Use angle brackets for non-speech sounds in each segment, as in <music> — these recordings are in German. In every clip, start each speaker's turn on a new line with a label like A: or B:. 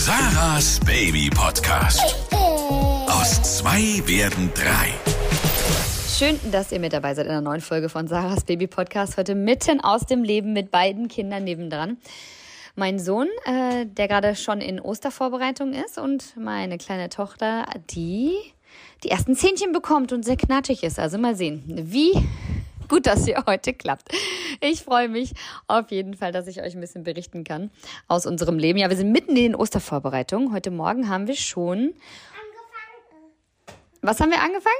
A: Sarahs Baby Podcast. Aus zwei werden drei.
B: Schön, dass ihr mit dabei seid in einer neuen Folge von Sarahs Baby Podcast. Heute mitten aus dem Leben mit beiden Kindern nebendran. Mein Sohn, äh, der gerade schon in Ostervorbereitung ist und meine kleine Tochter, die die ersten Zähnchen bekommt und sehr knatschig ist. Also mal sehen, wie gut, dass ihr heute klappt. Ich freue mich auf jeden Fall, dass ich euch ein bisschen berichten kann aus unserem Leben. Ja, wir sind mitten in den Ostervorbereitungen. Heute Morgen haben wir schon.
C: angefangen,
B: Was haben wir angefangen?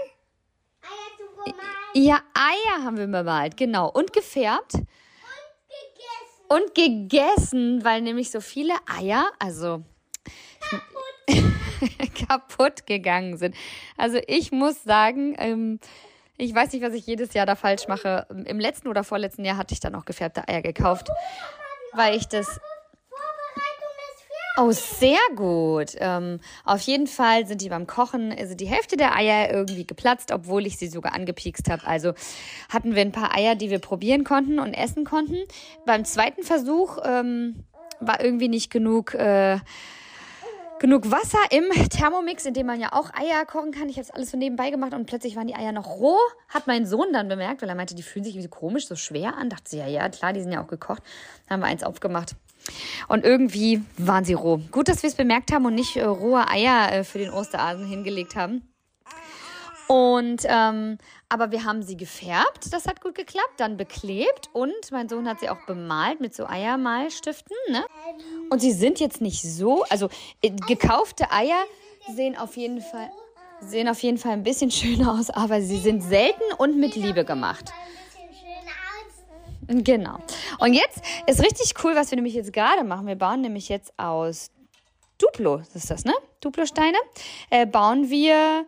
C: Eier zu bemalen
B: Ja, Eier haben wir bemalt, genau. Und gefärbt
C: gegessen.
B: und gegessen, weil nämlich so viele Eier, also kaputt <laughs> gegangen sind. Also ich muss sagen, ähm, ich weiß nicht, was ich jedes Jahr da falsch mache. Im letzten oder vorletzten Jahr hatte ich dann auch gefärbte Eier gekauft, weil ich das. Oh, sehr gut. Ähm, auf jeden Fall sind die beim Kochen, also die Hälfte der Eier irgendwie geplatzt, obwohl ich sie sogar angepiekst habe. Also hatten wir ein paar Eier, die wir probieren konnten und essen konnten. Beim zweiten Versuch ähm, war irgendwie nicht genug. Äh, genug Wasser im Thermomix, in dem man ja auch Eier kochen kann. Ich habe es alles so nebenbei gemacht und plötzlich waren die Eier noch roh. Hat mein Sohn dann bemerkt, weil er meinte, die fühlen sich irgendwie so komisch, so schwer an. Dachte sie, ja, ja, klar, die sind ja auch gekocht. Dann haben wir eins aufgemacht. Und irgendwie waren sie roh. Gut, dass wir es bemerkt haben und nicht äh, rohe Eier äh, für den Osterhasen hingelegt haben. Und ähm, aber wir haben sie gefärbt, das hat gut geklappt, dann beklebt und mein Sohn hat sie auch bemalt mit so Eiermalstiften, ne? Und sie sind jetzt nicht so, also äh, gekaufte Eier sehen auf jeden Fall sehen auf jeden Fall ein bisschen schöner aus, aber sie sind selten und mit Liebe gemacht. Genau. Und jetzt ist richtig cool, was wir nämlich jetzt gerade machen. Wir bauen nämlich jetzt aus Duplo, das ist das, ne? Duplo-Steine, äh, bauen wir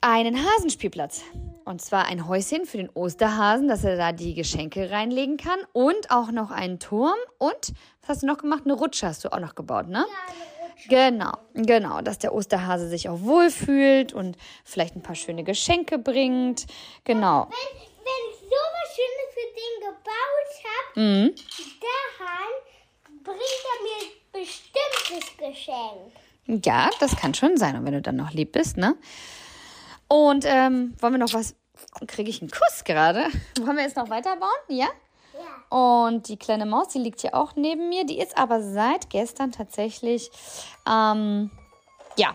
B: einen Hasenspielplatz. Und zwar ein Häuschen für den Osterhasen, dass er da die Geschenke reinlegen kann. Und auch noch einen Turm. Und, was hast du noch gemacht? Eine Rutsche hast du auch noch gebaut, ne? Genau, genau, dass der Osterhase sich auch wohlfühlt und vielleicht ein paar schöne Geschenke bringt. Genau.
C: Wenn, wenn ich so was Schönes für den gebaut habe,
B: Mhm.
C: dann bringt er mir bestimmtes Geschenk.
B: Ja, das kann schon sein. Und wenn du dann noch lieb bist, ne? Und ähm, wollen wir noch was? Kriege ich einen Kuss gerade? <laughs> Wollen wir jetzt noch weiterbauen? Ja?
C: Ja.
B: Und die kleine Maus, die liegt hier auch neben mir. Die ist aber seit gestern tatsächlich, ähm, ja,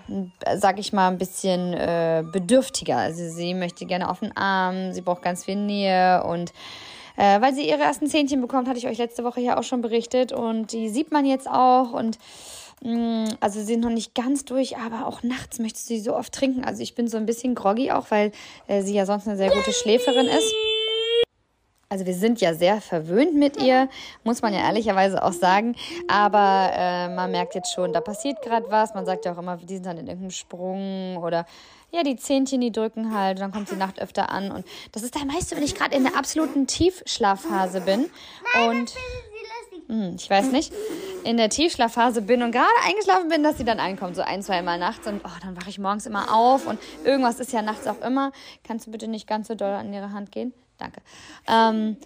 B: sag ich mal, ein bisschen äh, bedürftiger. Also sie möchte gerne auf den Arm, sie braucht ganz viel Nähe und äh, weil sie ihre ersten Zähnchen bekommt, hatte ich euch letzte Woche ja auch schon berichtet und die sieht man jetzt auch und mh, also sie sind noch nicht ganz durch, aber auch nachts möchte sie so oft trinken. Also ich bin so ein bisschen groggy auch, weil äh, sie ja sonst eine sehr gute Schläferin ist. Also wir sind ja sehr verwöhnt mit ihr, muss man ja ehrlicherweise auch sagen. Aber äh, man merkt jetzt schon, da passiert gerade was. Man sagt ja auch immer, die sind dann in irgendeinem Sprung oder ja, die Zähnchen, die drücken halt. Dann kommt die Nacht öfter an. Und das ist dann meist, wenn ich gerade in der absoluten Tiefschlafphase bin. Und
C: lustig.
B: hm, ich weiß nicht, in der Tiefschlafphase bin und gerade eingeschlafen bin, dass sie dann einkommt, so ein, zwei Mal nachts. Und oh, dann wache ich morgens immer auf und irgendwas ist ja nachts auch immer. Kannst du bitte nicht ganz so doll an ihre Hand gehen? Danke. Ähm,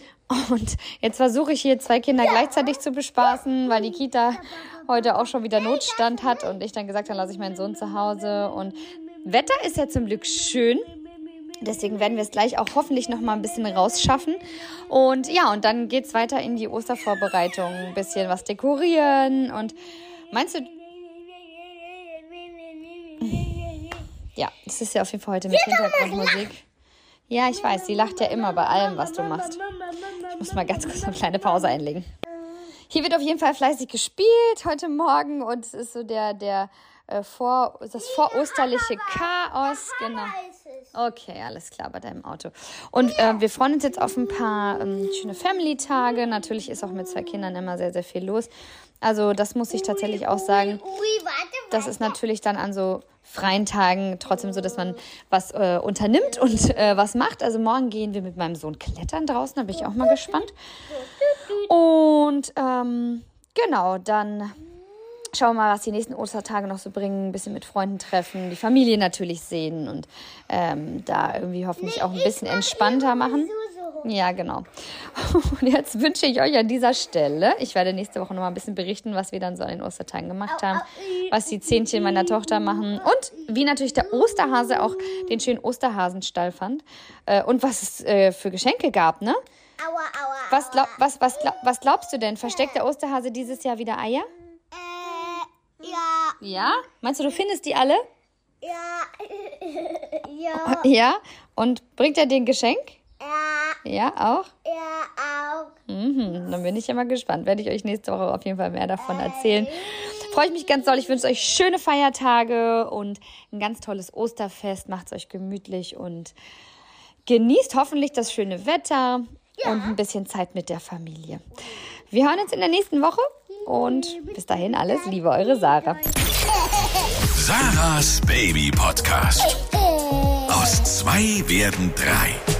B: und jetzt versuche ich hier zwei Kinder gleichzeitig zu bespaßen, weil die Kita heute auch schon wieder Notstand hat und ich dann gesagt habe, lasse ich meinen Sohn zu Hause. Und Wetter ist ja zum Glück schön. Deswegen werden wir es gleich auch hoffentlich noch mal ein bisschen rausschaffen. Und ja, und dann geht's weiter in die Ostervorbereitung. Ein bisschen was dekorieren. Und meinst du, ja, das ist ja auf jeden Fall heute mit Hintergrundmusik. Ja, ich weiß, sie lacht ja immer bei allem, was du machst. Ich muss mal ganz kurz eine kleine Pause einlegen. Hier wird auf jeden Fall fleißig gespielt heute Morgen und es ist so der, der äh, vor, das vorosterliche Chaos. Genau. Okay, alles klar bei deinem Auto. Und äh, wir freuen uns jetzt auf ein paar ähm, schöne Family-Tage. Natürlich ist auch mit zwei Kindern immer sehr, sehr viel los. Also das muss ich tatsächlich auch sagen. Das ist natürlich dann an so freien Tagen trotzdem so, dass man was äh, unternimmt und äh, was macht. Also morgen gehen wir mit meinem Sohn klettern draußen, da bin ich auch mal gespannt. Und ähm, genau, dann schauen wir mal, was die nächsten Ostertage noch so bringen. Ein bisschen mit Freunden treffen, die Familie natürlich sehen und ähm, da irgendwie hoffentlich auch ein bisschen entspannter machen. Ja, genau. <laughs> Und jetzt wünsche ich euch an dieser Stelle, ich werde nächste Woche noch mal ein bisschen berichten, was wir dann so an den Ostertagen gemacht haben, was die Zähnchen meiner Tochter machen und wie natürlich der Osterhase auch den schönen Osterhasenstall fand äh, und was es äh, für Geschenke gab, ne? Was, glaub, was, was, glaub, was glaubst du denn? Versteckt der Osterhase dieses Jahr wieder Eier?
C: Äh, ja,
B: Ja? Meinst du, du findest die alle?
C: ja, <laughs> ja, <laughs>
B: Ja. Und bringt er dir ein Geschenk?
C: ja,
B: Ja, auch?
C: ja, auch.
B: Mhm, dann bin ich ja mal gespannt. Werde ich euch nächste Woche auf jeden Fall mehr davon erzählen. Freue ich mich ganz doll. Ich wünsche euch schöne Feiertage und ein ganz tolles Osterfest. Macht es euch gemütlich und genießt hoffentlich das schöne Wetter und ein bisschen Zeit mit der Familie. Wir hören uns in der nächsten Woche und bis dahin alles Liebe, eure Sarah.
A: Sarahs Baby Podcast. Aus zwei werden drei.